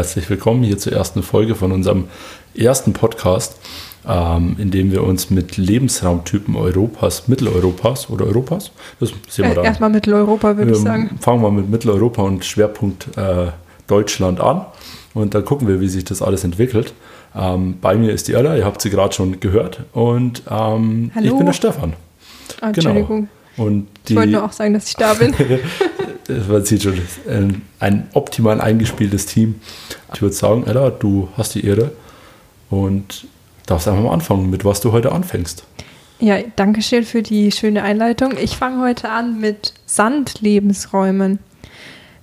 herzlich willkommen hier zur ersten Folge von unserem ersten Podcast, ähm, in dem wir uns mit Lebensraumtypen Europas, Mitteleuropas oder Europas, das sehen wir äh, dann. Erstmal Mitteleuropa, würde ähm, ich sagen. Fangen wir mit Mitteleuropa und Schwerpunkt äh, Deutschland an und dann gucken wir, wie sich das alles entwickelt. Ähm, bei mir ist die Ella, ihr habt sie gerade schon gehört und ähm, ich bin der Stefan. Ah, Entschuldigung. Genau. Und die, ich wollte nur auch sagen, dass ich da bin. man sieht schon, ein, ein optimal eingespieltes Team. Ich würde sagen, Ella, du hast die Ehre und darfst einfach mal anfangen, mit was du heute anfängst. Ja, danke schön für die schöne Einleitung. Ich fange heute an mit Sandlebensräumen.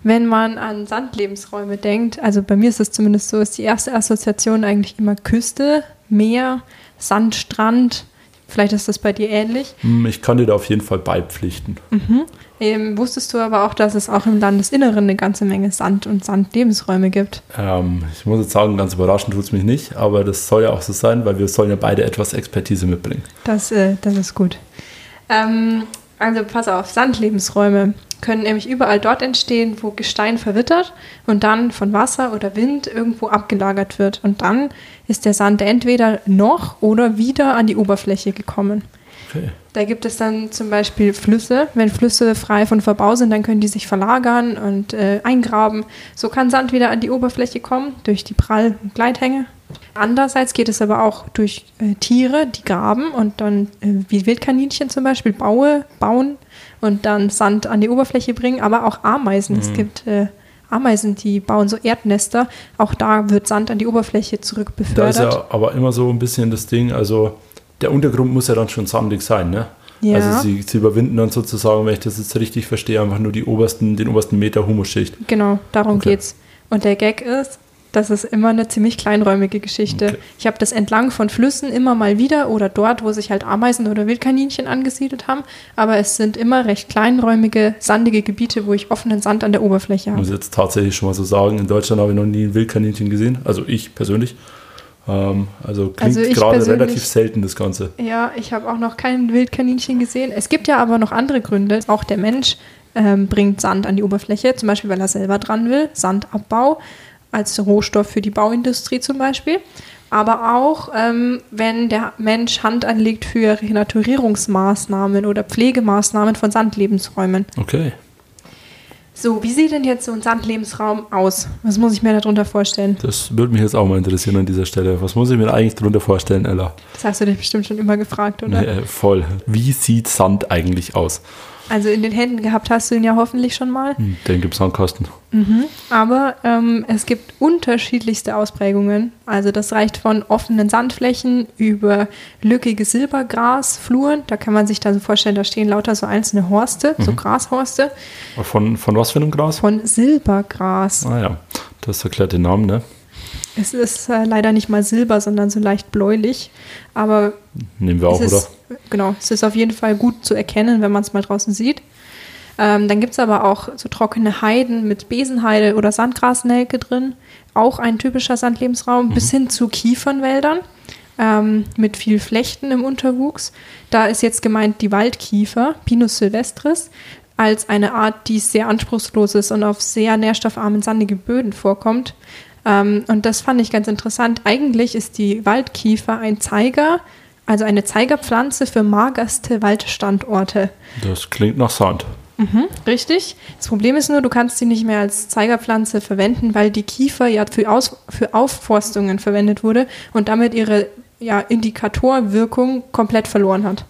Wenn man an Sandlebensräume denkt, also bei mir ist es zumindest so, ist die erste Assoziation eigentlich immer Küste, Meer, Sandstrand. Vielleicht ist das bei dir ähnlich. Hm, ich kann dir da auf jeden Fall beipflichten. Mhm. Ähm, wusstest du aber auch, dass es auch im Landesinneren eine ganze Menge Sand und Sandlebensräume gibt? Ähm, ich muss jetzt sagen, ganz überraschend tut es mich nicht, aber das soll ja auch so sein, weil wir sollen ja beide etwas Expertise mitbringen. Das, äh, das ist gut. Ähm, also pass auf, Sandlebensräume können nämlich überall dort entstehen, wo Gestein verwittert und dann von Wasser oder Wind irgendwo abgelagert wird. Und dann ist der Sand entweder noch oder wieder an die Oberfläche gekommen. Okay. Da gibt es dann zum Beispiel Flüsse. Wenn Flüsse frei von Verbau sind, dann können die sich verlagern und äh, eingraben. So kann Sand wieder an die Oberfläche kommen durch die Prall- und Gleithänge. Andererseits geht es aber auch durch äh, Tiere, die graben und dann, äh, wie Wildkaninchen zum Beispiel, Baue bauen und dann Sand an die Oberfläche bringen, aber auch Ameisen. Mhm. Es gibt äh, Ameisen, die bauen so Erdnester. Auch da wird Sand an die Oberfläche zurückbefördert. Da ist ja aber immer so ein bisschen das Ding, also der Untergrund muss ja dann schon sandig sein, ne? Ja. Also sie, sie, überwinden dann sozusagen, wenn ich das jetzt richtig verstehe, einfach nur die obersten, den obersten Meter Humusschicht. Genau, darum okay. geht's. Und der Gag ist, das ist immer eine ziemlich kleinräumige Geschichte. Okay. Ich habe das entlang von Flüssen immer mal wieder oder dort, wo sich halt Ameisen oder Wildkaninchen angesiedelt haben. Aber es sind immer recht kleinräumige, sandige Gebiete, wo ich offenen Sand an der Oberfläche habe. Muss ich jetzt tatsächlich schon mal so sagen, in Deutschland habe ich noch nie ein Wildkaninchen gesehen. Also ich persönlich. Ähm, also klingt also gerade relativ selten das Ganze. Ja, ich habe auch noch kein Wildkaninchen gesehen. Es gibt ja aber noch andere Gründe. Auch der Mensch ähm, bringt Sand an die Oberfläche, zum Beispiel weil er selber dran will, Sandabbau als Rohstoff für die Bauindustrie zum Beispiel. Aber auch, ähm, wenn der Mensch Hand anlegt für Renaturierungsmaßnahmen oder Pflegemaßnahmen von Sandlebensräumen. Okay. So, wie sieht denn jetzt so ein Sandlebensraum aus? Was muss ich mir darunter vorstellen? Das würde mich jetzt auch mal interessieren an dieser Stelle. Was muss ich mir eigentlich darunter vorstellen, Ella? Das hast du dich bestimmt schon immer gefragt, oder? Nee, voll. Wie sieht Sand eigentlich aus? Also in den Händen gehabt hast du ihn ja hoffentlich schon mal. Hm, den gibt es am Kasten. Mhm. Aber ähm, es gibt unterschiedlichste Ausprägungen. Also das reicht von offenen Sandflächen über lückige Silbergrasfluren. Da kann man sich dann so vorstellen, da stehen lauter so einzelne Horste, mhm. so Grashorste. Von, von was für einem Gras? Von Silbergras. Ah ja, das erklärt den Namen, ne? Es ist äh, leider nicht mal silber, sondern so leicht bläulich. Aber nehmen wir auch, oder? Genau, es ist auf jeden Fall gut zu erkennen, wenn man es mal draußen sieht. Ähm, dann gibt es aber auch so trockene Heiden mit Besenheide oder Sandgrasnelke drin. Auch ein typischer Sandlebensraum, mhm. bis hin zu Kiefernwäldern ähm, mit viel Flechten im Unterwuchs. Da ist jetzt gemeint die Waldkiefer, Pinus sylvestris, als eine Art, die sehr anspruchslos ist und auf sehr nährstoffarmen sandige Böden vorkommt. Ähm, und das fand ich ganz interessant. Eigentlich ist die Waldkiefer ein Zeiger, also eine Zeigerpflanze für magerste Waldstandorte. Das klingt nach Sand. Mhm, richtig. Das Problem ist nur, du kannst sie nicht mehr als Zeigerpflanze verwenden, weil die Kiefer ja für, Aus für Aufforstungen verwendet wurde und damit ihre ja, Indikatorwirkung komplett verloren hat.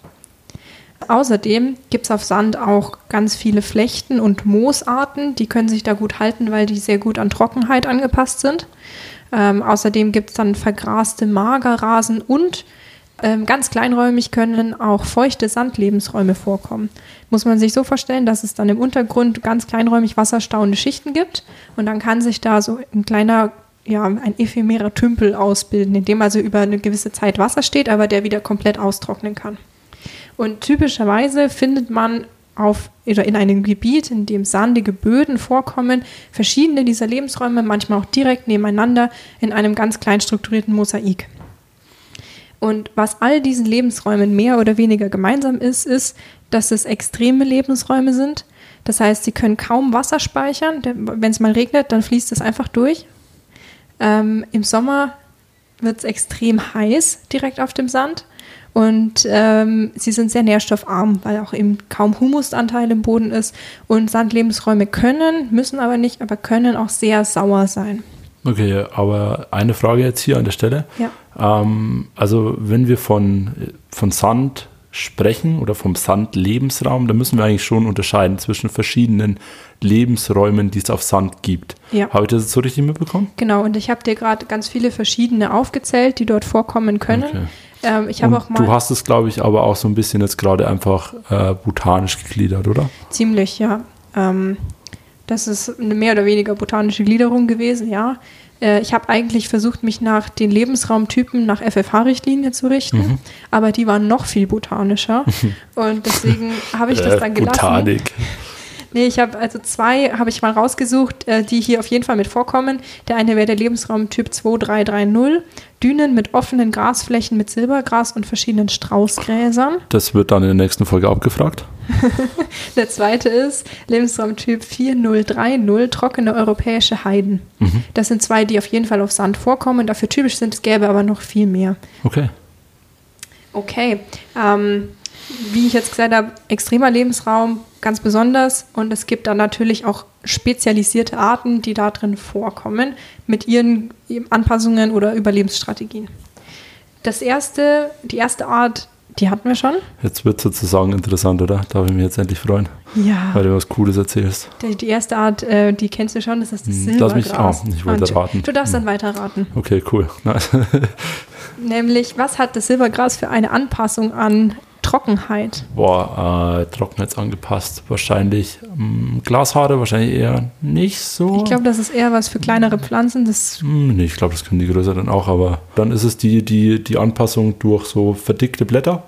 Außerdem gibt es auf Sand auch ganz viele Flechten und Moosarten, die können sich da gut halten, weil die sehr gut an Trockenheit angepasst sind. Ähm, außerdem gibt es dann vergraste Magerrasen und ganz kleinräumig können auch feuchte Sandlebensräume vorkommen. Muss man sich so vorstellen, dass es dann im Untergrund ganz kleinräumig wasserstauende Schichten gibt und dann kann sich da so ein kleiner ja, ein ephemerer Tümpel ausbilden, in dem also über eine gewisse Zeit Wasser steht, aber der wieder komplett austrocknen kann. Und typischerweise findet man auf oder in einem Gebiet, in dem sandige Böden vorkommen, verschiedene dieser Lebensräume, manchmal auch direkt nebeneinander in einem ganz klein strukturierten Mosaik. Und was all diesen Lebensräumen mehr oder weniger gemeinsam ist, ist, dass es extreme Lebensräume sind. Das heißt, sie können kaum Wasser speichern. Wenn es mal regnet, dann fließt es einfach durch. Ähm, Im Sommer wird es extrem heiß direkt auf dem Sand. Und ähm, sie sind sehr nährstoffarm, weil auch eben kaum Humusanteil im Boden ist. Und Sandlebensräume können, müssen aber nicht, aber können auch sehr sauer sein. Okay, aber eine Frage jetzt hier an der Stelle. Ja. Ähm, also wenn wir von, von Sand sprechen oder vom Sandlebensraum, dann müssen wir eigentlich schon unterscheiden zwischen verschiedenen Lebensräumen, die es auf Sand gibt. Ja. Habe ich das jetzt so richtig mitbekommen? Genau, und ich habe dir gerade ganz viele verschiedene aufgezählt, die dort vorkommen können. Okay. Ähm, ich habe auch mal du hast es, glaube ich, aber auch so ein bisschen jetzt gerade einfach äh, botanisch gegliedert, oder? ziemlich, ja. Ähm, das ist eine mehr oder weniger botanische Gliederung gewesen, ja. Äh, ich habe eigentlich versucht, mich nach den Lebensraumtypen nach FFH-Richtlinie zu richten, Mhm. aber die waren noch viel botanischer. und deswegen habe ich das Äh, dann gelassen. Botanik. Nee, ich habe also zwei habe ich mal rausgesucht, äh, die hier auf jeden Fall mit vorkommen. Der eine wäre der Lebensraum Typ 2330, Dünen mit offenen Grasflächen mit Silbergras und verschiedenen Straußgräsern. Das wird dann in der nächsten Folge abgefragt. Der zweite ist Lebensraum Typ 4030, trockene europäische Heiden. Mhm. Das sind zwei, die auf jeden Fall auf Sand vorkommen, dafür typisch sind. Es gäbe aber noch viel mehr. Okay. Okay, ähm, wie ich jetzt gesagt habe, extremer Lebensraum ganz besonders und es gibt dann natürlich auch spezialisierte Arten, die da drin vorkommen mit ihren Anpassungen oder Überlebensstrategien. Das erste, die erste Art, die hatten wir schon. Jetzt wird sozusagen interessant, oder? Darf ich mich jetzt endlich freuen, Ja. weil du was Cooles erzählst. Die, die erste Art, äh, die kennst du schon, das ist das Hm, lass mich- Silbergras. ah, ich wollte Und raten. Du darfst Hm. dann weiter raten. Okay, cool. Nice. Nämlich, was hat das Silbergras für eine Anpassung an Trockenheit? Boah, äh, Trockenheit angepasst. Wahrscheinlich ähm, Glashaare, wahrscheinlich eher nicht so. Ich glaube, das ist eher was für kleinere Pflanzen. Das Hm, nee, ich glaube, das können die größeren auch, aber dann ist es die, die, die Anpassung durch so verdickte Blätter.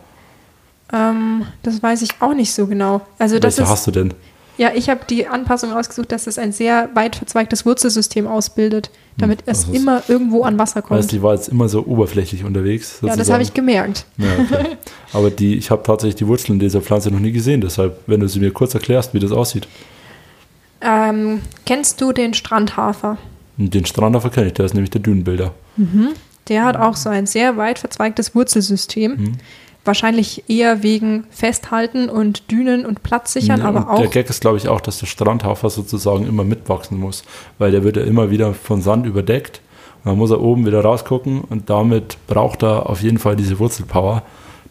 Ähm, das weiß ich auch nicht so genau. Also das Welche ist, hast du denn? Ja, ich habe die Anpassung rausgesucht, dass es ein sehr weit verzweigtes Wurzelsystem ausbildet, damit es ist- immer irgendwo an Wasser kommt. Du, die war jetzt immer so oberflächlich unterwegs. ja, das sozusagen. habe ich gemerkt. Ja, okay. Aber die, ich habe tatsächlich die Wurzeln dieser Pflanze noch nie gesehen. Deshalb, wenn du sie mir kurz erklärst, wie das aussieht. Ähm, kennst du den Strandhafer? Den Strandhafer kenne ich, der ist nämlich der Dünenbilder. Der hat auch so ein sehr weit verzweigtes Wurzelsystem. Mhm. Wahrscheinlich eher wegen Festhalten und Dünen und Platz sichern, Ja, aber und Der auch. Gag ist, glaube ich, auch, dass der Strandhafer sozusagen immer mitwachsen muss, weil der wird ja immer wieder von Sand überdeckt. Und dann muss er oben wieder rausgucken und damit braucht er auf jeden Fall diese Wurzelpower,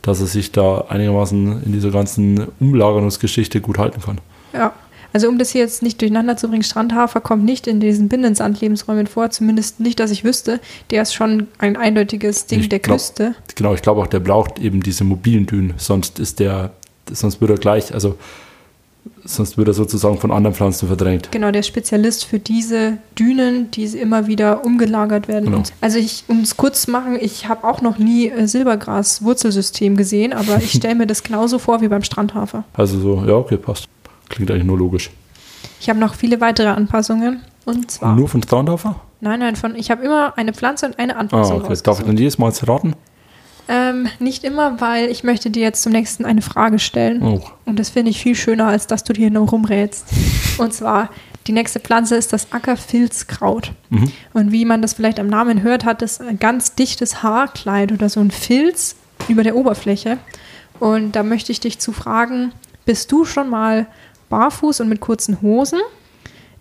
dass er sich da einigermaßen in dieser ganzen Umlagerungsgeschichte gut halten kann. Ja. Also um das hier jetzt nicht durcheinander zu bringen, Strandhafer kommt nicht in diesen Binnensandlebensräumen vor, zumindest nicht, dass ich wüsste. Der ist schon ein eindeutiges Ding Ich der glaub- Küste. Genau, ich glaube auch, der braucht eben diese mobilen Dünen, sonst ist der, sonst wird er gleich, also sonst wird er sozusagen von anderen Pflanzen verdrängt. Genau, der Spezialist für diese Dünen, die immer wieder umgelagert werden. Genau. Also ich, um es kurz zu machen, ich habe auch noch nie äh, Silbergras-Wurzelsystem gesehen, aber ich stelle mir das genauso vor wie beim Strandhafer. Also so, ja, okay, passt. Klingt eigentlich nur logisch. Ich habe noch viele weitere Anpassungen. Und zwar, Nur von Strandhafer? nein, nein, von, ich habe immer eine Pflanze und eine Ah, Anpassung okay. Darf ich dann jedes Mal raten? Ähm, nicht immer, weil ich möchte dir jetzt zum nächsten eine Frage stellen. Oh. Und das finde ich viel schöner, als dass du hier nur rumrätst. Und zwar, die nächste Pflanze ist das Ackerfilzkraut. Mhm. Und wie man das vielleicht am Namen hört, hat es ein ganz dichtes Haarkleid oder so ein Filz über der Oberfläche. Und da möchte ich dich zu fragen, bist du schon mal barfuß und mit kurzen Hosen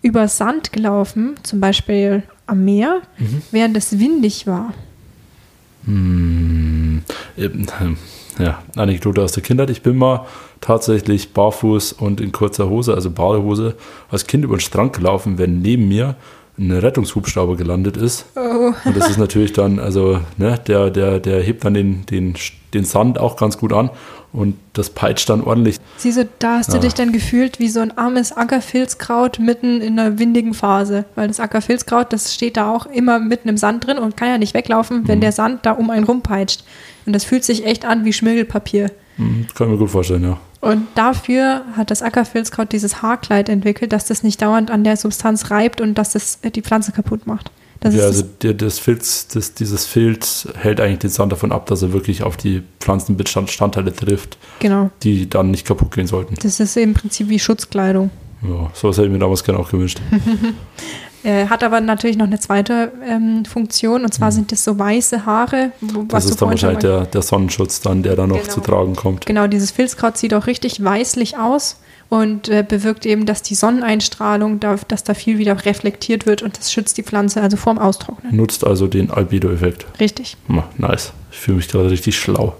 über Sand gelaufen, zum Beispiel am Meer, während es windig war? Hm, eben, ja, Anekdote aus der Kindheit. Ich bin mal tatsächlich barfuß und in kurzer Hose, also Badehose, als Kind über den Strand gelaufen, wenn neben mir ein Rettungshubschrauber gelandet ist. Oh. Und das ist natürlich dann, also, ne, der, der, der hebt dann den, den, den Sand auch ganz gut an und das peitscht dann ordentlich. Siehst du, da hast du Ah. dich dann gefühlt wie so ein armes Ackerfilzkraut mitten in einer windigen Phase. Weil das Ackerfilzkraut, das steht da auch immer mitten im Sand drin und kann ja nicht weglaufen, Mhm. wenn der Sand da um einen rumpeitscht. Und das fühlt sich echt an wie Schmirgelpapier. Hm, kann ich mir gut vorstellen, ja. Und dafür hat das Ackerfilzkraut dieses Haarkleid entwickelt, dass das nicht dauernd an der Substanz reibt und dass das äh, die Pflanze kaputt macht. Das ja, also der, das Filz, das, dieses Filz hält eigentlich den Sand davon ab, dass er wirklich auf die Pflanzenbestandteile trifft, genau. die dann nicht kaputt gehen sollten. Das ist im Prinzip wie Schutzkleidung. Ja, sowas hätte ich mir damals gerne auch gewünscht. Äh, hat aber natürlich noch eine zweite ähm, Funktion und zwar sind das so weiße Haare. wo- Mhm. Das ist dann wahrscheinlich der, der Sonnenschutz dann, der da noch Genau. zu tragen kommt. Genau, dieses Filzkraut sieht auch richtig weißlich aus und äh, bewirkt eben, dass die Sonneneinstrahlung, da, dass da viel wieder reflektiert wird und das schützt die Pflanze also vorm Austrocknen. Nutzt also den Albedo-Effekt. Richtig. Nice. Ich fühle mich gerade richtig schlau.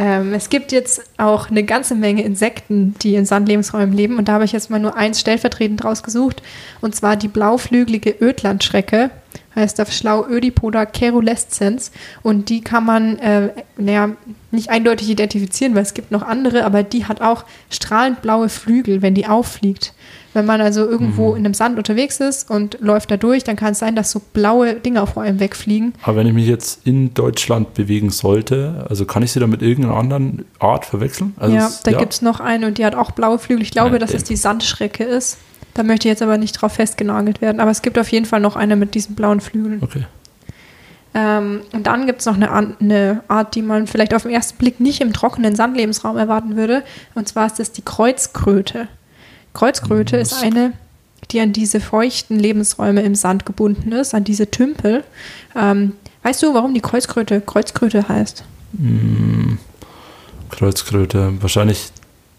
Ähm, es gibt jetzt auch eine ganze Menge Insekten, die in Sandlebensräumen leben. Und da habe ich jetzt mal nur eins stellvertretend rausgesucht. Und zwar die blauflügelige Ödlandschrecke. Heißt auf schlau Ödipoda cerulescens. Und die kann man äh, naja, nicht eindeutig identifizieren, weil es gibt noch andere, aber die hat auch strahlend blaue Flügel, wenn die auffliegt. Wenn man also irgendwo in einem Sand unterwegs ist und läuft da durch, dann kann es sein, dass so blaue Dinge vor einem wegfliegen. Aber wenn ich mich jetzt in Deutschland bewegen sollte, also kann ich sie dann mit irgendeiner anderen Art verwechseln? Also ja, es- da gibt es noch eine und die hat auch blaue Flügel. Ich glaube, Ja, dass es die Sandschrecke ist. Da möchte ich jetzt aber nicht drauf festgenagelt werden. Aber es gibt auf jeden Fall noch eine mit diesen blauen Flügeln. Okay. Ähm, und dann gibt es noch eine, eine Art, die man vielleicht auf den ersten Blick nicht im trockenen Sandlebensraum erwarten würde. Und zwar ist das die Kreuzkröte. Kreuzkröte Mhm. ist eine, die an diese feuchten Lebensräume im Sand gebunden ist, an diese Tümpel. Ähm, weißt du, warum die Kreuzkröte Kreuzkröte heißt? Hm, Kreuzkröte. Wahrscheinlich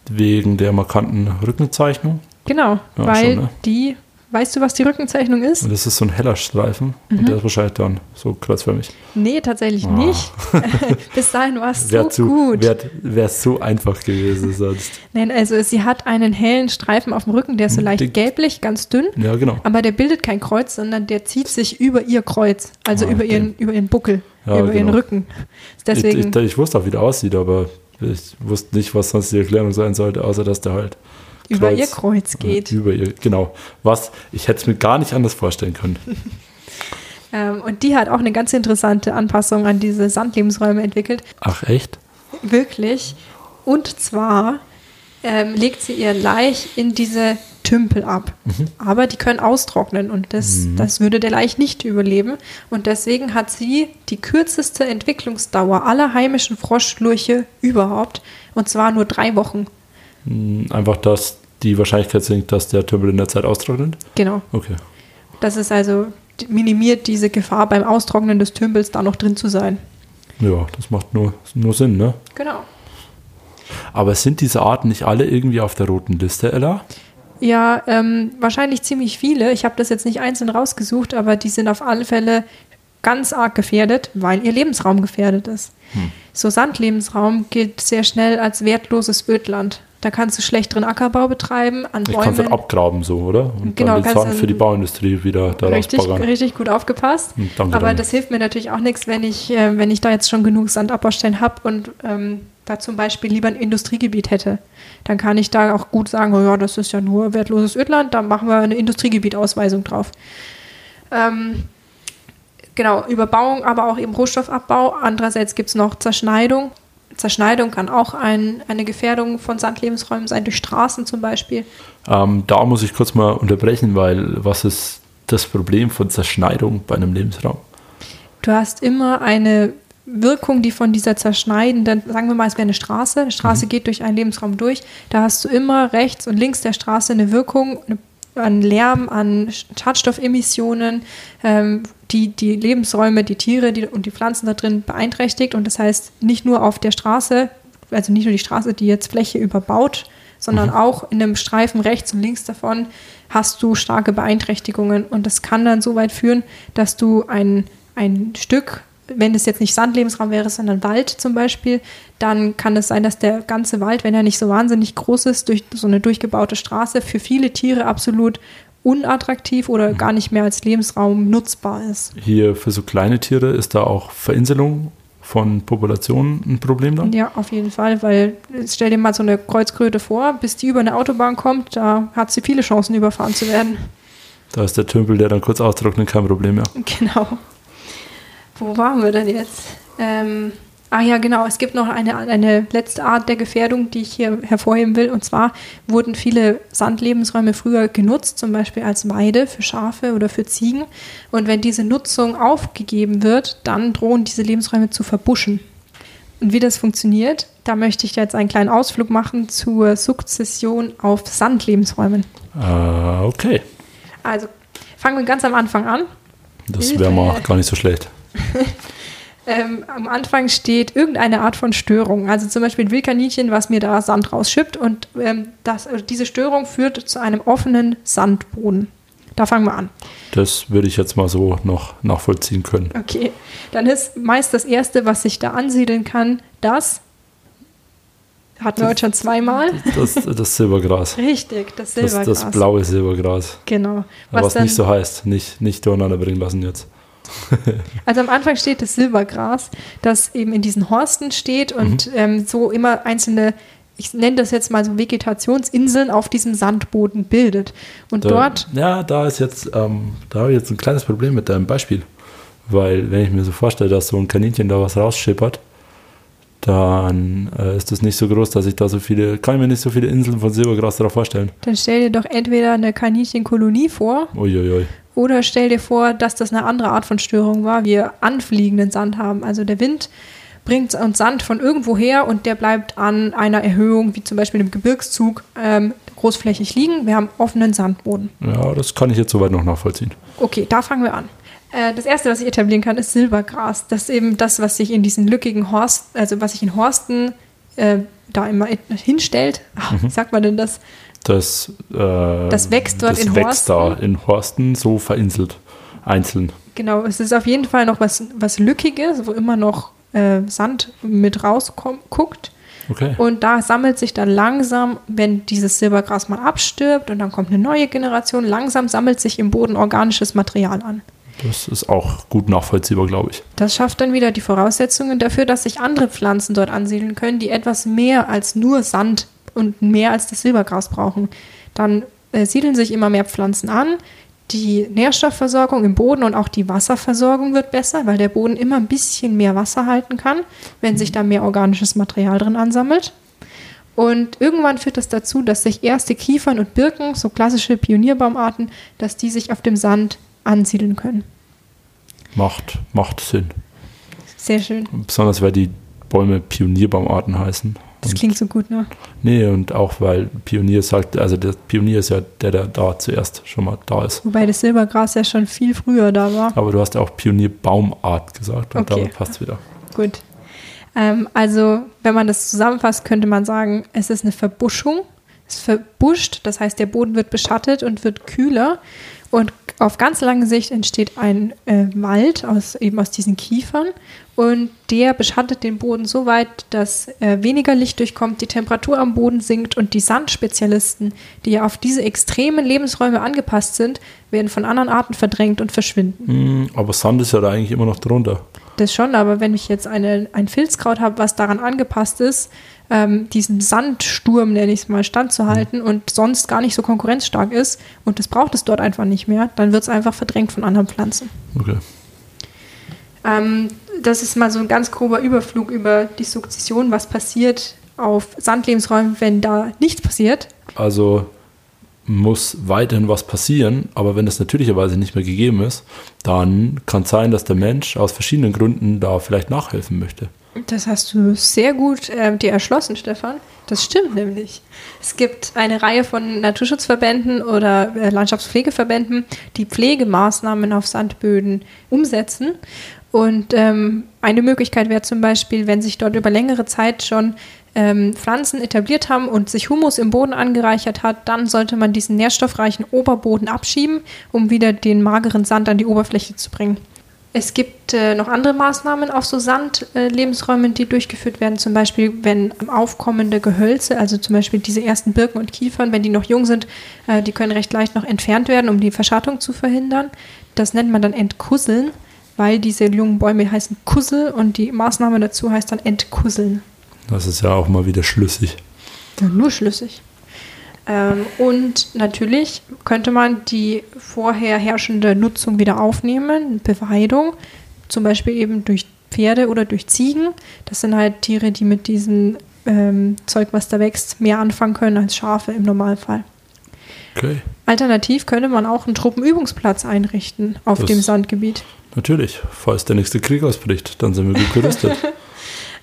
wegen der markanten Rückenzeichnung. Genau, Ja, weil schon, ne? die, weißt du, was die Rückenzeichnung ist? Und das ist so ein heller Streifen. Mhm. Und der ist wahrscheinlich dann so kreuzförmig. Nee, tatsächlich Ah. nicht. Bis dahin war es so Wäre zu, gut. wär, wär so einfach gewesen sonst. Nein, also sie hat einen hellen Streifen auf dem Rücken, der ist so leicht Dick. gelblich, ganz dünn. Ja, genau. Aber der bildet kein Kreuz, sondern der zieht sich über ihr Kreuz, also Ah, über, okay. ihren, über ihren Buckel, Ja, über ihren genau. Rücken. Deswegen, Ich, ich, ich wusste auch, wie der aussieht, aber ich wusste nicht, was sonst die Erklärung sein sollte, außer dass der halt über Kreuz- ihr Kreuz geht. über ihr, genau. Was, ich hätte es mir gar nicht anders vorstellen können. Ähm, und die hat auch eine ganz interessante Anpassung an diese Sandlebensräume entwickelt. Ach, echt? Wirklich. Und zwar ähm, legt sie ihr Laich in diese Tümpel ab. Aber die können austrocknen und das, das würde der Laich nicht überleben. Und deswegen hat sie die kürzeste Entwicklungsdauer aller heimischen Froschlurche überhaupt. Und zwar nur drei Wochen. Hm, Einfach, dass die Wahrscheinlichkeit sinkt, dass der Tümpel in der Zeit austrocknet? Genau. Okay. Das ist also minimiert diese Gefahr beim Austrocknen des Tümpels da noch drin zu sein. Ja, das macht nur, nur Sinn, ne? Genau. Aber sind diese Arten nicht alle irgendwie auf der roten Liste, Ella? Ja, ähm, wahrscheinlich ziemlich viele. Ich habe das jetzt nicht einzeln rausgesucht, aber die sind auf alle Fälle ganz arg gefährdet, weil ihr Lebensraum gefährdet ist. So Sandlebensraum gilt sehr schnell als wertloses Ödland. Da kannst du schlecht drin Ackerbau betreiben, an Ich kann es Bäumen. halt abgraben so, oder? Und Genau, dann die kannst Sand du- für die Bauindustrie wieder da Richtig, richtig gut aufgepasst. Danke, Aber das hilft mir natürlich auch nichts, wenn ich, äh, wenn ich da jetzt schon genug Sandabbaustellen habe und ähm, da zum Beispiel lieber ein Industriegebiet hätte. Dann kann ich da auch gut sagen, oh ja, das ist ja nur wertloses Ödland, da machen wir eine Industriegebietausweisung drauf. Ähm, genau, Überbauung, aber auch eben Rohstoffabbau. Andererseits gibt es noch Zerschneidung. Zerschneidung kann auch ein, eine Gefährdung von Sandlebensräumen sein, durch Straßen zum Beispiel. Ähm, da muss ich kurz mal unterbrechen, weil was ist das Problem von Zerschneidung bei einem Lebensraum? Du hast immer eine Wirkung, die von dieser zerschneidenden, sagen wir mal, es wäre eine Straße, eine Straße geht durch einen Lebensraum durch, da hast du immer rechts und links der Straße eine Wirkung eine, an Lärm, an Schadstoffemissionen, ähm, die die Lebensräume, die Tiere die, und die Pflanzen da drin beeinträchtigt. Und das heißt, nicht nur auf der Straße, also nicht nur die Straße, die jetzt Fläche überbaut, sondern auch in einem Streifen rechts und links davon hast du starke Beeinträchtigungen. Und das kann dann so weit führen, dass du ein, ein Stück, wenn es jetzt nicht Sandlebensraum wäre, sondern Wald zum Beispiel, dann kann es sein, dass der ganze Wald, wenn er nicht so wahnsinnig groß ist, durch so eine durchgebaute Straße für viele Tiere absolut unattraktiv oder gar nicht mehr als Lebensraum nutzbar ist. Hier für so kleine Tiere ist da auch Verinselung von Populationen ein Problem dann? Ja, auf jeden Fall, weil stell dir mal so eine Kreuzkröte vor, bis die über eine Autobahn kommt, da hat sie viele Chancen, überfahren zu werden. Da ist der Tümpel, der dann kurz austrocknet, kein Problem mehr. Genau. Wo waren wir denn jetzt? Ähm, Ah ja, genau. Es gibt noch eine, eine letzte Art der Gefährdung, die ich hier hervorheben will. Und zwar wurden viele Sandlebensräume früher genutzt, zum Beispiel als Weide für Schafe oder für Ziegen. Und wenn diese Nutzung aufgegeben wird, dann drohen diese Lebensräume zu verbuschen. Und wie das funktioniert, da möchte ich jetzt einen kleinen Ausflug machen zur Sukzession auf Sandlebensräumen. Äh, okay. Also fangen wir ganz am Anfang an. Das wäre mal gar nicht so schlecht. Ähm, am Anfang steht irgendeine Art von Störung. Also zum Beispiel ein Wildkaninchen, was mir da Sand rausschippt. Und ähm, das, also diese Störung führt zu einem offenen Sandboden. Da fangen wir an. Das würde ich jetzt mal so noch nachvollziehen können. Okay, dann ist meist das Erste, was sich da ansiedeln kann, das hatten wir heute schon zweimal. Das, das Silbergras. Richtig, das Silbergras. Das, das blaue Silbergras. Genau. Was, was nicht so heißt. Nicht, nicht durcheinander bringen lassen jetzt. Also am Anfang steht das Silbergras, das eben in diesen Horsten steht und mhm. ähm, so immer einzelne, ich nenne das jetzt mal so Vegetationsinseln auf diesem Sandboden bildet. Und da, dort. Ja, da ist jetzt, ähm, da habe ich jetzt ein kleines Problem mit deinem Beispiel. Weil, wenn ich mir so vorstelle, dass so ein Kaninchen da was rausschippert, dann äh, ist das nicht so groß, dass ich da so viele, kann ich mir nicht so viele Inseln von Silbergras darauf vorstellen. Dann stell dir doch entweder eine Kaninchenkolonie vor. Uiuiui. Oder stell dir vor, dass das eine andere Art von Störung war. Wir anfliegenden Sand haben. Also der Wind bringt uns Sand von irgendwo her und der bleibt an einer Erhöhung, wie zum Beispiel im Gebirgszug, ähm, großflächig liegen. Wir haben offenen Sandboden. Ja, das kann ich jetzt soweit noch nachvollziehen. Okay, da fangen wir an. Äh, das erste, was ich etablieren kann, ist Silbergras. Das ist eben das, was sich in diesen lückigen Horst, also was sich in Horsten äh, da immer hinstellt. Ach, mhm. Wie sagt man denn das? Das, äh, das wächst dort das in wächst Horsten. da in Horsten so vereinzelt, einzeln. Genau, es ist auf jeden Fall noch was, was Lückiges, wo immer noch äh, Sand mit rausguckt. Okay. Und da sammelt sich dann langsam, wenn dieses Silbergras mal abstirbt und dann kommt eine neue Generation, langsam sammelt sich im Boden organisches Material an. Das ist auch gut nachvollziehbar, glaube ich. Das schafft dann wieder die Voraussetzungen dafür, dass sich andere Pflanzen dort ansiedeln können, die etwas mehr als nur Sand und mehr als das Silbergras brauchen. Dann äh, siedeln sich immer mehr Pflanzen an. Die Nährstoffversorgung im Boden und auch die Wasserversorgung wird besser, weil der Boden immer ein bisschen mehr Wasser halten kann, wenn sich da mehr organisches Material drin ansammelt. Und irgendwann führt das dazu, dass sich erste Kiefern und Birken, so klassische Pionierbaumarten, dass die sich auf dem Sand ansiedeln können. Macht, macht Sinn. Sehr schön. Besonders weil die Bäume Pionierbaumarten heißen. Das klingt so gut, ne? Nee, und auch weil Pionier sagt, also der Pionier ist ja der, der da zuerst schon mal da ist. Wobei das Silbergras ja schon viel früher da war. Aber du hast ja auch Pionierbaumart gesagt und okay. damit passt es wieder. Gut. Ähm, also, wenn man das zusammenfasst, könnte man sagen, es ist eine Verbuschung. Es verbuscht, das heißt, der Boden wird beschattet und wird kühler. Und auf ganz lange Sicht entsteht ein äh, Wald aus, eben aus diesen Kiefern und der beschattet den Boden so weit, dass äh, weniger Licht durchkommt, die Temperatur am Boden sinkt und die Sandspezialisten, die ja auf diese extremen Lebensräume angepasst sind, werden von anderen Arten verdrängt und verschwinden. Mm, aber Sand ist ja da eigentlich immer noch drunter. Das schon, aber wenn ich jetzt eine, ein Filzkraut habe, was daran angepasst ist, ähm, diesen Sandsturm, nenne ich es mal, standzuhalten mhm. und sonst gar nicht so konkurrenzstark ist und das braucht es dort einfach nicht mehr, dann wird es einfach verdrängt von anderen Pflanzen. Okay. Ähm, das ist mal so ein ganz grober Überflug über die Sukzession, was passiert auf Sandlebensräumen, wenn da nichts passiert. Also muss weiterhin was passieren, aber wenn das natürlicherweise nicht mehr gegeben ist, dann kann es sein, dass der Mensch aus verschiedenen Gründen da vielleicht nachhelfen möchte. Das hast du sehr gut äh, dir erschlossen, Stefan. Das stimmt nämlich. Es gibt eine Reihe von Naturschutzverbänden oder äh, Landschaftspflegeverbänden, die Pflegemaßnahmen auf Sandböden umsetzen. Und ähm, eine Möglichkeit wäre zum Beispiel, wenn sich dort über längere Zeit schon ähm, Pflanzen etabliert haben und sich Humus im Boden angereichert hat, dann sollte man diesen nährstoffreichen Oberboden abschieben, um wieder den mageren Sand an die Oberfläche zu bringen. Es gibt äh, noch andere Maßnahmen auf so Sandlebensräumen, äh, die durchgeführt werden. Zum Beispiel, wenn aufkommende Gehölze, also zum Beispiel diese ersten Birken und Kiefern, wenn die noch jung sind, äh, die können recht leicht noch entfernt werden, um die Verschattung zu verhindern. Das nennt man dann Entkusseln, weil diese jungen Bäume heißen Kussel und die Maßnahme dazu heißt dann Entkusseln. Das ist ja auch mal wieder schlüssig. Ja, nur schlüssig. Ähm, und natürlich könnte man die vorher herrschende Nutzung wieder aufnehmen, Beweidung, zum Beispiel eben durch Pferde oder durch Ziegen. Das sind halt Tiere, die mit diesem ähm, Zeug, was da wächst, mehr anfangen können als Schafe im Normalfall. Okay. Alternativ könnte man auch einen Truppenübungsplatz einrichten auf Das- dem Sandgebiet. Natürlich, falls der nächste Krieg ausbricht, dann sind wir gut gerüstet.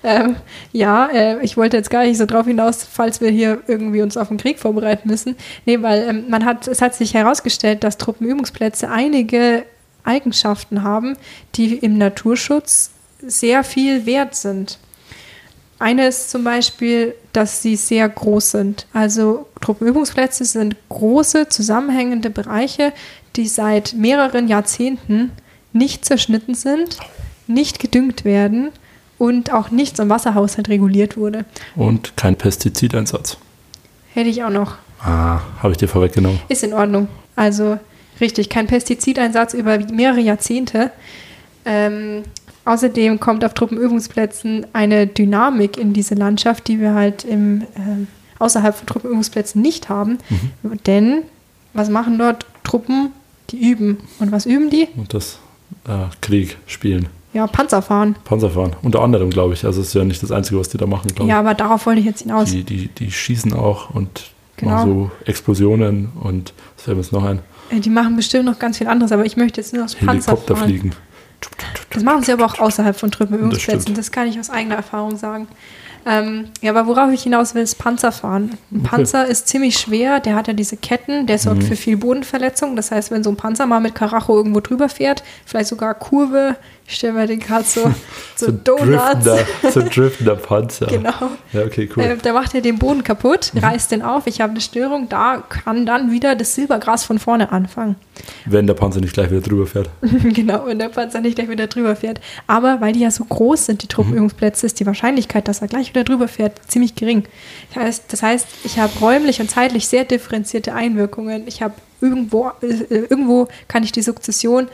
Ähm, ja, äh, ich wollte jetzt gar nicht so drauf hinaus, falls wir hier irgendwie uns auf den Krieg vorbereiten müssen. Nee, weil ähm, man hat, es hat sich herausgestellt, dass Truppenübungsplätze einige Eigenschaften haben, die im Naturschutz sehr viel wert sind. Eine ist zum Beispiel, dass sie sehr groß sind. Also Truppenübungsplätze sind große, zusammenhängende Bereiche, die seit mehreren Jahrzehnten nicht zerschnitten sind, nicht gedüngt werden und auch nichts am Wasserhaushalt reguliert wurde. Und kein Pestizideinsatz. Hätte ich auch noch. Ah, habe ich dir vorweggenommen. Ist in Ordnung. Also richtig, kein Pestizideinsatz über mehrere Jahrzehnte. Ähm, außerdem kommt auf Truppenübungsplätzen eine Dynamik in diese Landschaft, die wir halt im, ähm, außerhalb von Truppenübungsplätzen nicht haben. Denn was machen dort Truppen? Die üben. Und was üben die? Und das äh, Krieg spielen. Ja, Panzer fahren. Panzerfahren. Unter anderem, glaube ich. Also es ist ja nicht das Einzige, was die da machen, glaube Ja, aber darauf wollte ich jetzt hinaus. ich. Die, die, die schießen auch und Genau. machen so Explosionen und was fällt mir jetzt noch ein? Äh, Die machen bestimmt noch ganz viel anderes, aber ich möchte jetzt nur aufs Panzer Helikopter fahren. fliegen. Das machen sie aber auch außerhalb von Das Truppenübungsplätzen. stimmt. Das, kann ich aus eigener Erfahrung sagen. Ähm, ja, aber worauf ich hinaus will, ist Panzerfahren. Ein Okay. Panzer ist ziemlich schwer, der hat ja diese Ketten, der Mhm. sorgt für viel Bodenverletzung. Das heißt, wenn so ein Panzer mal mit Karacho irgendwo drüber fährt, vielleicht sogar Kurve, ich stelle mir den gerade so, so, Donuts. driftender, so driftender Panzer. Genau. Ja, okay, cool. Äh, da macht er den Boden kaputt, Mhm. reißt den auf, ich habe eine Störung, da kann dann wieder das Silbergras von vorne anfangen. Wenn der Panzer nicht gleich wieder drüber fährt. genau, wenn der Panzer nicht gleich wieder drüber fährt. Aber weil die ja so groß sind, die Truppenübungsplätze, ist die Wahrscheinlichkeit, dass er gleich wieder drüber fährt, ziemlich gering. Das heißt, das heißt ich habe räumlich und zeitlich sehr differenzierte Einwirkungen. Ich habe irgendwo, äh, irgendwo kann ich die Sukzession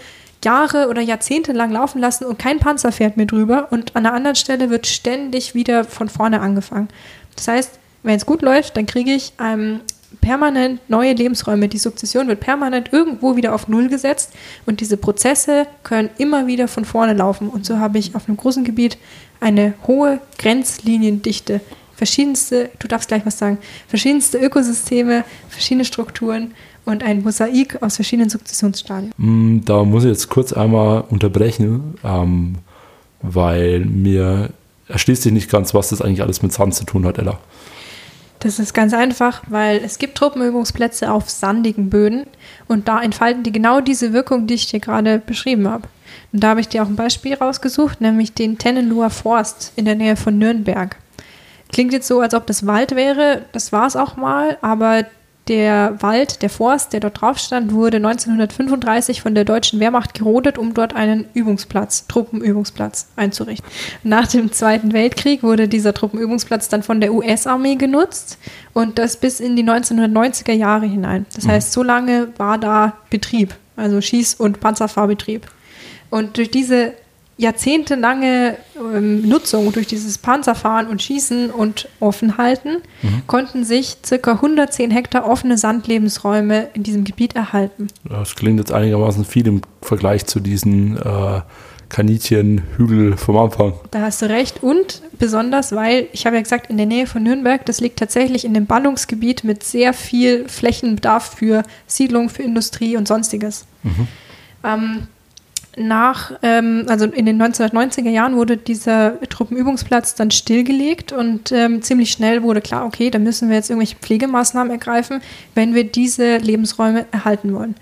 Jahre oder Jahrzehnte lang laufen lassen und kein Panzer fährt mir drüber und an einer anderen Stelle wird ständig wieder von vorne angefangen. Das heißt, wenn es gut läuft, dann kriege ich ähm, permanent neue Lebensräume. Die Sukzession wird permanent irgendwo wieder auf Null gesetzt und diese Prozesse können immer wieder von vorne laufen. Und so habe ich auf einem großen Gebiet eine hohe Grenzliniendichte. Verschiedenste, du darfst gleich was sagen, verschiedenste Ökosysteme, verschiedene Strukturen und ein Mosaik aus verschiedenen Sukzessionsstadien. Mm, Da muss ich jetzt kurz einmal unterbrechen, ähm, weil mir erschließt sich nicht ganz, was das eigentlich alles mit Sand zu tun hat, Ella. Das ist ganz einfach, weil es gibt Truppenübungsplätze auf sandigen Böden und da entfalten die genau diese Wirkung, die ich dir gerade beschrieben habe. Und da habe ich dir auch ein Beispiel rausgesucht, nämlich den Tennenloher Forst in der Nähe von Nürnberg. Klingt jetzt so, als ob das Wald wäre, das war es auch mal, aber der Wald, der Forst, der dort drauf stand, wurde 1935 von der deutschen Wehrmacht gerodet, um dort einen Übungsplatz, Truppenübungsplatz einzurichten. Nach dem Zweiten Weltkrieg wurde dieser Truppenübungsplatz dann von der US-Armee genutzt und das bis in die 1990er Jahre hinein. Das heißt, so lange war da Betrieb, also Schieß- und Panzerfahrbetrieb. Und durch diese jahrzehntelange ähm, Nutzung, durch dieses Panzerfahren und Schießen und Offenhalten, konnten sich circa 110 Hektar offene Sandlebensräume in diesem Gebiet erhalten. Das klingt jetzt einigermaßen viel im Vergleich zu diesen äh, Kaninchenhügel vom Anfang. Da hast du recht. Und besonders, weil, ich habe ja gesagt, in der Nähe von Nürnberg, das liegt tatsächlich in dem Ballungsgebiet mit sehr viel Flächenbedarf für Siedlung, für Industrie und sonstiges. Ähm, nach, ähm, also in den 1990er Jahren wurde dieser Truppenübungsplatz dann stillgelegt und ähm, ziemlich schnell wurde klar, okay, da müssen wir jetzt irgendwelche Pflegemaßnahmen ergreifen, wenn wir diese Lebensräume erhalten wollen.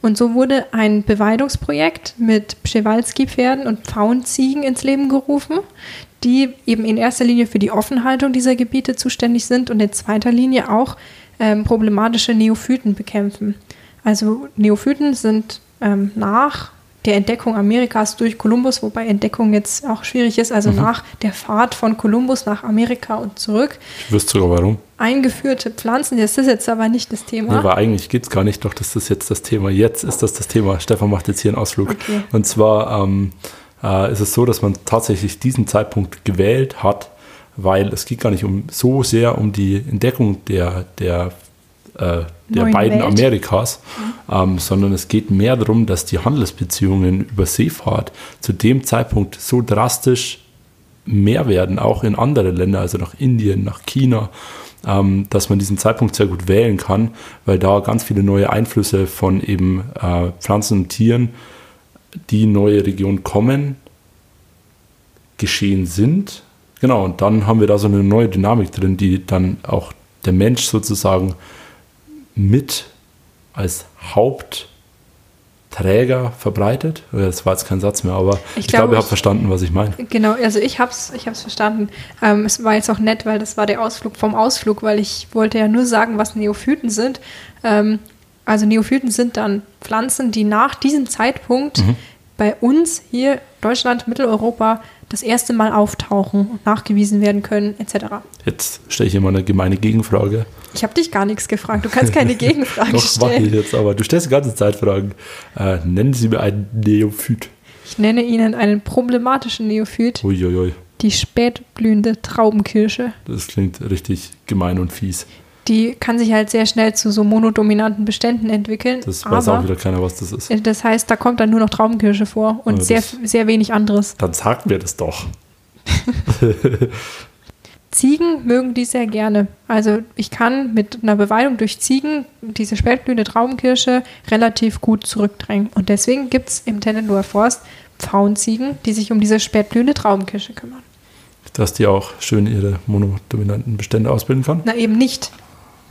Und so wurde ein Beweidungsprojekt mit Przewalski-Pferden und Pfauenziegen ins Leben gerufen, die eben in erster Linie für die Offenhaltung dieser Gebiete zuständig sind und in zweiter Linie auch ähm, problematische Neophyten bekämpfen. Also Neophyten sind ähm, nach der Entdeckung Amerikas durch Kolumbus, wobei Entdeckung jetzt auch schwierig ist, also nach der Fahrt von Kolumbus nach Amerika und zurück, Ich wüsste sogar warum. eingeführte Pflanzen, das ist jetzt aber nicht das Thema. Nee, aber eigentlich geht es gar nicht, doch das ist jetzt das Thema. Jetzt ist das das Thema. Stefan macht jetzt hier einen Ausflug. Okay. Und zwar ähm, äh, ist es so, dass man tatsächlich diesen Zeitpunkt gewählt hat, weil es geht gar nicht um so sehr um die Entdeckung der, der äh, der beiden Welt. Amerikas, ähm, sondern es geht mehr darum, dass die Handelsbeziehungen über Seefahrt zu dem Zeitpunkt so drastisch mehr werden, auch in andere Länder, also nach Indien, nach China, ähm, dass man diesen Zeitpunkt sehr gut wählen kann, weil da ganz viele neue Einflüsse von eben äh, Pflanzen und Tieren, die in neue Region kommen, geschehen sind. Genau, und dann haben wir da so eine neue Dynamik drin, die dann auch der Mensch sozusagen mit als Hauptträger verbreitet. Das war jetzt kein Satz mehr, aber ich, Ich glaube, ihr habt verstanden, was ich meine. Genau, also ich hab's, ich hab's verstanden. Ähm, es war jetzt auch nett, weil das war der Ausflug vom Ausflug, weil ich wollte ja nur sagen, was Neophyten sind. Ähm, also Neophyten sind dann Pflanzen, die nach diesem Zeitpunkt Mhm. bei uns hier Deutschland, Mitteleuropa das erste Mal auftauchen und nachgewiesen werden können, etc. Jetzt stelle ich mal eine gemeine Gegenfrage. Ich habe dich gar nichts gefragt. Du kannst keine Gegenfrage Doch, mache ich stellen. jetzt, aber du stellst die ganze Zeit Fragen. Äh, nennen Sie mir einen Neophyt. Ich nenne Ihnen einen problematischen Neophyt, Uiuiui, die spätblühende Traubenkirsche. das klingt richtig gemein und fies. Die kann sich halt sehr schnell zu so monodominanten Beständen entwickeln. Das weiß auch wieder keiner, was das ist. äh, das heißt, da kommt dann nur noch Traubenkirsche vor und Ja, sehr, sehr wenig anderes. Dann sagt mir das doch. Ziegen mögen die sehr gerne. Also ich kann mit einer Beweidung durch Ziegen diese spätblühende Traubenkirsche relativ gut zurückdrängen. Und deswegen gibt es im Tennenloher Forst Pfauenziegen, die sich um diese spätblühende Traubenkirsche kümmern. Dass die auch schön ihre monodominanten Bestände ausbilden kann. Na eben nicht.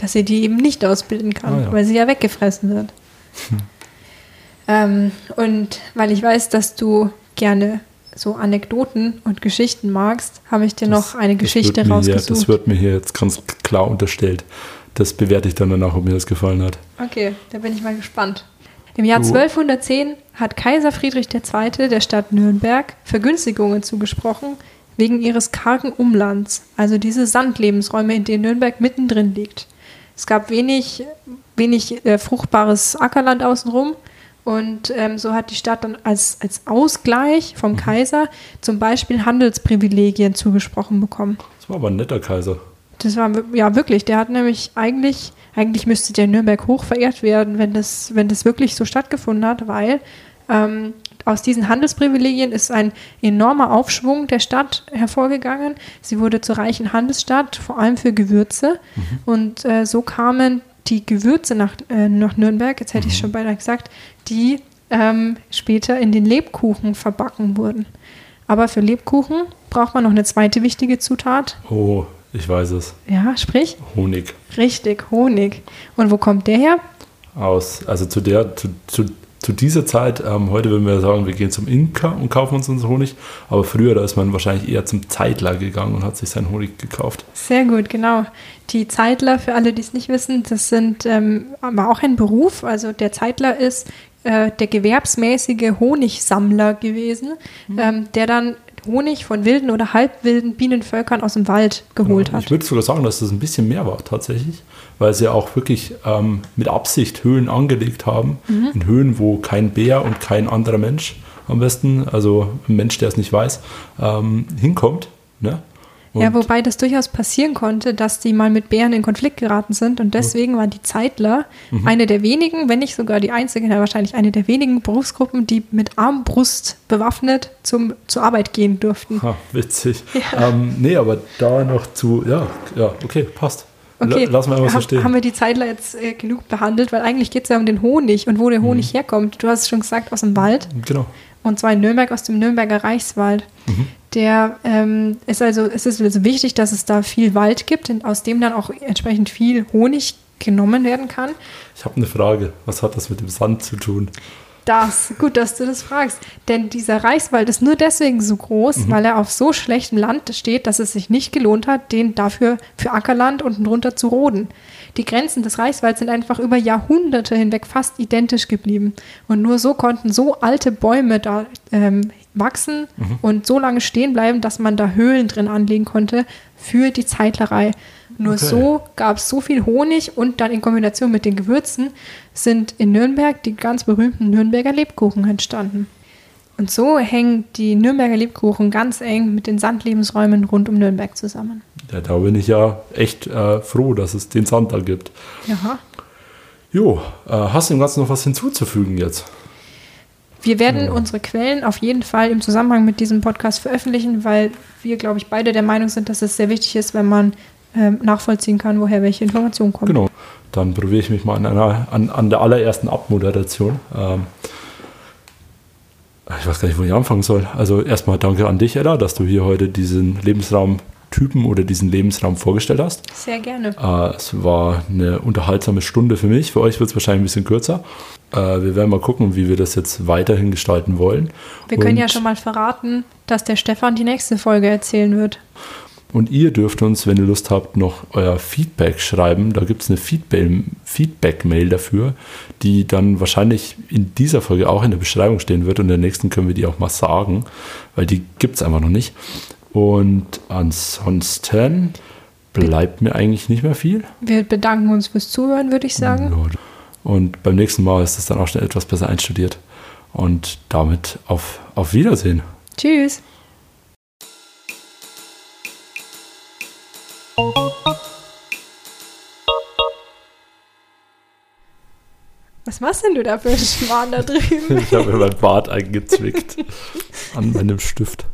Dass sie die eben nicht ausbilden kann, Ah, ja. weil sie ja weggefressen wird. ähm, und weil ich weiß, dass du gerne so Anekdoten und Geschichten magst, habe ich dir noch eine Geschichte das rausgesucht. Das wird mir hier jetzt ganz klar unterstellt. Das bewerte ich dann danach, ob mir das gefallen hat. okay, da bin ich mal gespannt. Im Jahr Du- 1210 hat Kaiser Friedrich II. der Stadt Nürnberg Vergünstigungen zugesprochen wegen ihres kargen Umlands, also diese Sandlebensräume, in denen Nürnberg mittendrin liegt. Es gab wenig, wenig äh, fruchtbares Ackerland außenrum und ähm, so hat die Stadt dann als, als Ausgleich vom Kaiser zum Beispiel Handelsprivilegien zugesprochen bekommen. Das war aber ein netter Kaiser. Das war ja wirklich, der hat nämlich eigentlich, eigentlich müsste der Nürnberg hoch verehrt werden, wenn das, wenn das wirklich so stattgefunden hat, weil ähm, aus diesen Handelsprivilegien ist ein enormer Aufschwung der Stadt hervorgegangen. Sie wurde zur reichen Handelsstadt, vor allem für Gewürze. Und äh, so kamen die Gewürze nach, äh, nach Nürnberg, jetzt hätte ich schon beinahe gesagt, die ähm, später in den Lebkuchen verbacken wurden. Aber für Lebkuchen braucht man noch eine zweite wichtige Zutat, Oh, ich weiß es. ja, sprich, Honig. richtig, Honig. Und wo kommt der her? Aus, also zu der, zu, zu, zu dieser Zeit, ähm, heute würden wir sagen, wir gehen zum Imker und kaufen uns unseren Honig, aber früher, da ist man wahrscheinlich eher zum Zeitler gegangen und hat sich seinen Honig gekauft. Sehr gut, genau. Die Zeitler, für alle, die es nicht wissen, das sind ähm, aber auch ein Beruf. Also der Zeitler ist äh, der gewerbsmäßige Honigsammler gewesen, ähm, der dann Honig von wilden oder halbwilden Bienenvölkern aus dem Wald geholt Genau. hat. Ich würde sogar sagen, dass das ein bisschen mehr war tatsächlich, weil sie auch wirklich ähm, mit Absicht Höhlen angelegt haben, Mhm. in Höhen, wo kein Bär und kein anderer Mensch am besten, also ein Mensch, der es nicht weiß, ähm, hinkommt. Ne? Und Ja, wobei das durchaus passieren konnte, dass die mal mit Bären in Konflikt geraten sind und deswegen waren die Zeitler Mhm. eine der wenigen, wenn nicht sogar die einzige, ja, wahrscheinlich eine der wenigen Berufsgruppen, die mit Armbrust bewaffnet zum, zur Arbeit gehen durften. Ha, witzig. Ähm, nee, aber da noch zu, ja, ja, okay, passt. Okay, La- Lassen wir so stehen. haben wir die Zeitler jetzt äh, genug behandelt, weil eigentlich geht es ja um den Honig und wo der Honig Mhm. herkommt. Du hast es schon gesagt, aus dem Wald. Genau. Und zwar in Nürnberg aus dem Nürnberger Reichswald. Mhm. Der ähm, ist also, es ist also wichtig, dass es da viel Wald gibt, aus dem dann auch entsprechend viel Honig genommen werden kann. Ich habe eine Frage. Was hat das mit dem Sand zu tun? Das, gut, dass du das fragst. Denn dieser Reichswald ist nur deswegen so groß, weil er auf so schlechtem Land steht, dass es sich nicht gelohnt hat, den dafür für Ackerland unten drunter zu roden. Die Grenzen des Reichswalds sind einfach über Jahrhunderte hinweg fast identisch geblieben. Und nur so konnten so alte Bäume da ähm, wachsen und so lange stehen bleiben, dass man da Höhlen drin anlegen konnte für die Zeitlerei. Nur Okay. so gab es so viel Honig und dann in Kombination mit den Gewürzen sind in Nürnberg die ganz berühmten Nürnberger Lebkuchen entstanden. Und so hängen die Nürnberger Lebkuchen ganz eng mit den Sandlebensräumen rund um Nürnberg zusammen. Ja, da bin ich ja echt äh, froh, dass es den Sand da gibt. Ja. Jo, äh, hast du dem Ganzen noch was hinzuzufügen jetzt? Wir werden unsere Quellen auf jeden Fall im Zusammenhang mit diesem Podcast veröffentlichen, weil wir, glaube ich, beide der Meinung sind, dass es sehr wichtig ist, wenn man ähm, nachvollziehen kann, woher welche Informationen kommen. Genau. Dann probiere ich mich mal an, einer, an, an der allerersten Abmoderation. Ähm, ich weiß gar nicht, wo ich anfangen soll. Also erstmal danke an dich, Ella, dass du hier heute diesen Lebensraumtypen oder diesen Lebensraum vorgestellt hast. Sehr gerne. Äh, es war eine unterhaltsame Stunde für mich. Für euch wird es wahrscheinlich ein bisschen kürzer. Äh, wir werden mal gucken, wie wir das jetzt weiterhin gestalten wollen. Wir können Und- ja schon mal verraten, dass der Stefan die nächste Folge erzählen wird. Und ihr dürft uns, wenn ihr Lust habt, noch euer Feedback schreiben. Da gibt es eine Feedback- Feedback-Mail dafür, die dann wahrscheinlich in dieser Folge auch in der Beschreibung stehen wird. Und in der nächsten können wir die auch mal sagen, weil die gibt es einfach noch nicht. Und ansonsten bleibt mir eigentlich nicht mehr viel. Wir bedanken uns fürs Zuhören, würde ich sagen. Und beim nächsten Mal ist es dann auch schon etwas besser einstudiert. Und damit auf, auf Wiedersehen. Tschüss. Was machst denn du da für einen Schmarrn da drüben? Ich habe mir mein Bart eingezwickt an meinem Stift.